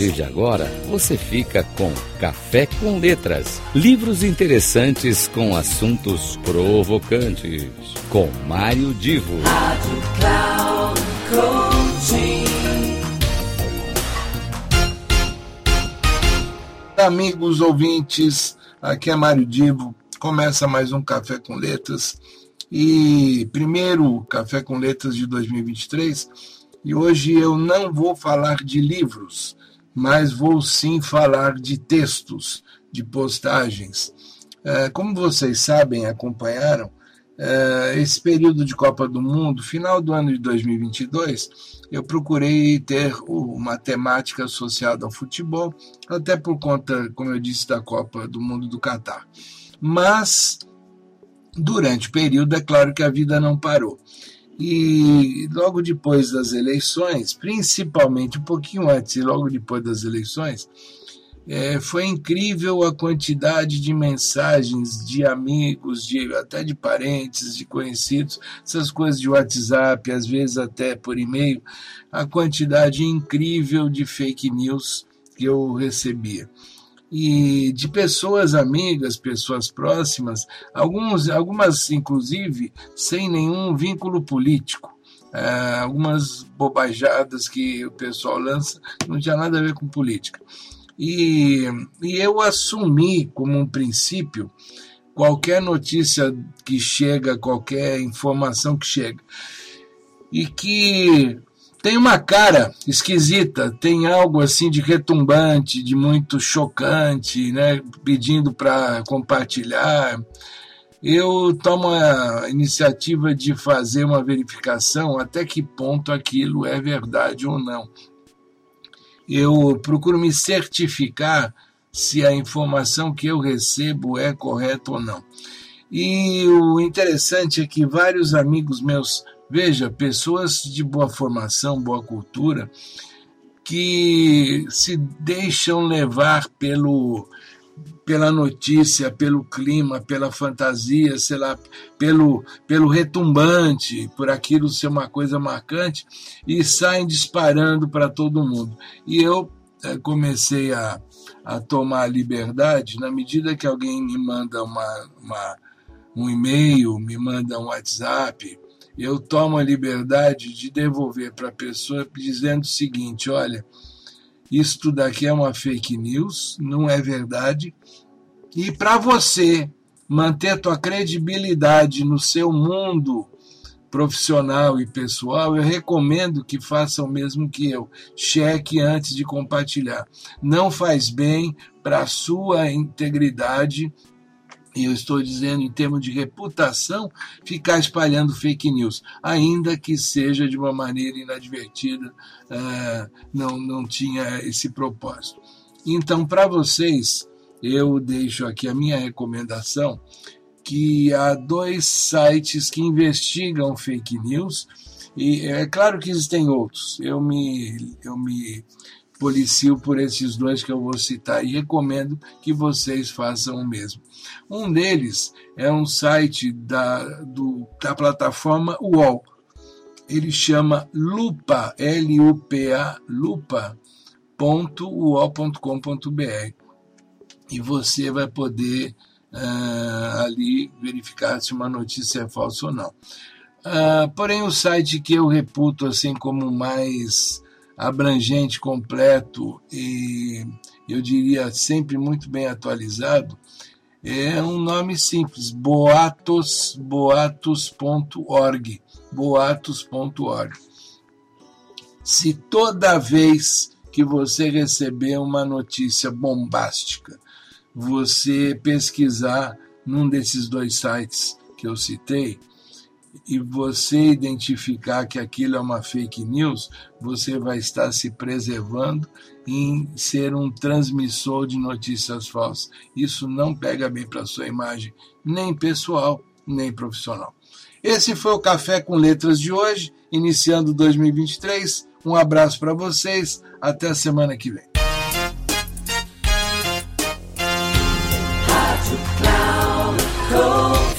partir de agora, você fica com Café com Letras. Livros interessantes com assuntos provocantes. Com Mário Divo. Rádio Cloud Amigos ouvintes, aqui é Mário Divo. Começa mais um Café com Letras. E primeiro Café com Letras de 2023 e hoje eu não vou falar de livros, mas vou sim falar de textos, de postagens. É, como vocês sabem, acompanharam, é, esse período de Copa do Mundo, final do ano de 2022, eu procurei ter uma temática associada ao futebol, até por conta, como eu disse, da Copa do Mundo do Catar. Mas, durante o período, é claro que a vida não parou. E logo depois das eleições, principalmente um pouquinho antes e logo depois das eleições, é, foi incrível a quantidade de mensagens de amigos, de até de parentes, de conhecidos, essas coisas de WhatsApp, às vezes até por e-mail, a quantidade incrível de fake news que eu recebia e de pessoas amigas, pessoas próximas, alguns, algumas inclusive sem nenhum vínculo político. É, algumas bobajadas que o pessoal lança não tinha nada a ver com política. E, e eu assumi como um princípio qualquer notícia que chega, qualquer informação que chega, e que tem uma cara esquisita, tem algo assim de retumbante, de muito chocante, né? pedindo para compartilhar. Eu tomo a iniciativa de fazer uma verificação até que ponto aquilo é verdade ou não. Eu procuro me certificar se a informação que eu recebo é correta ou não. E o interessante é que vários amigos meus Veja, pessoas de boa formação, boa cultura, que se deixam levar pelo pela notícia, pelo clima, pela fantasia, sei lá, pelo, pelo retumbante, por aquilo ser uma coisa marcante, e saem disparando para todo mundo. E eu é, comecei a, a tomar liberdade na medida que alguém me manda uma, uma um e-mail, me manda um WhatsApp, eu tomo a liberdade de devolver para a pessoa dizendo o seguinte: olha, isto daqui é uma fake news, não é verdade. E para você manter tua credibilidade no seu mundo profissional e pessoal, eu recomendo que faça o mesmo que eu. Cheque antes de compartilhar. Não faz bem para a sua integridade e eu estou dizendo em termos de reputação, ficar espalhando fake news, ainda que seja de uma maneira inadvertida, uh, não, não tinha esse propósito. Então, para vocês, eu deixo aqui a minha recomendação, que há dois sites que investigam fake news, e é claro que existem outros, eu me, eu me policio por esses dois que eu vou citar e recomendo que vocês façam o mesmo. Um deles é um site da, do, da plataforma UOL. Ele chama Lupa, L-U-P-A, lupa.uol.com.br. E você vai poder uh, ali verificar se uma notícia é falsa ou não. Uh, porém, o site que eu reputo assim como mais abrangente, completo e eu diria sempre muito bem atualizado, é um nome simples, boatos, boatos.org, boatos.org. Se toda vez que você receber uma notícia bombástica, você pesquisar num desses dois sites que eu citei, e você identificar que aquilo é uma fake news, você vai estar se preservando em ser um transmissor de notícias falsas. Isso não pega bem para sua imagem, nem pessoal, nem profissional. Esse foi o Café com Letras de hoje, iniciando 2023. Um abraço para vocês, até a semana que vem.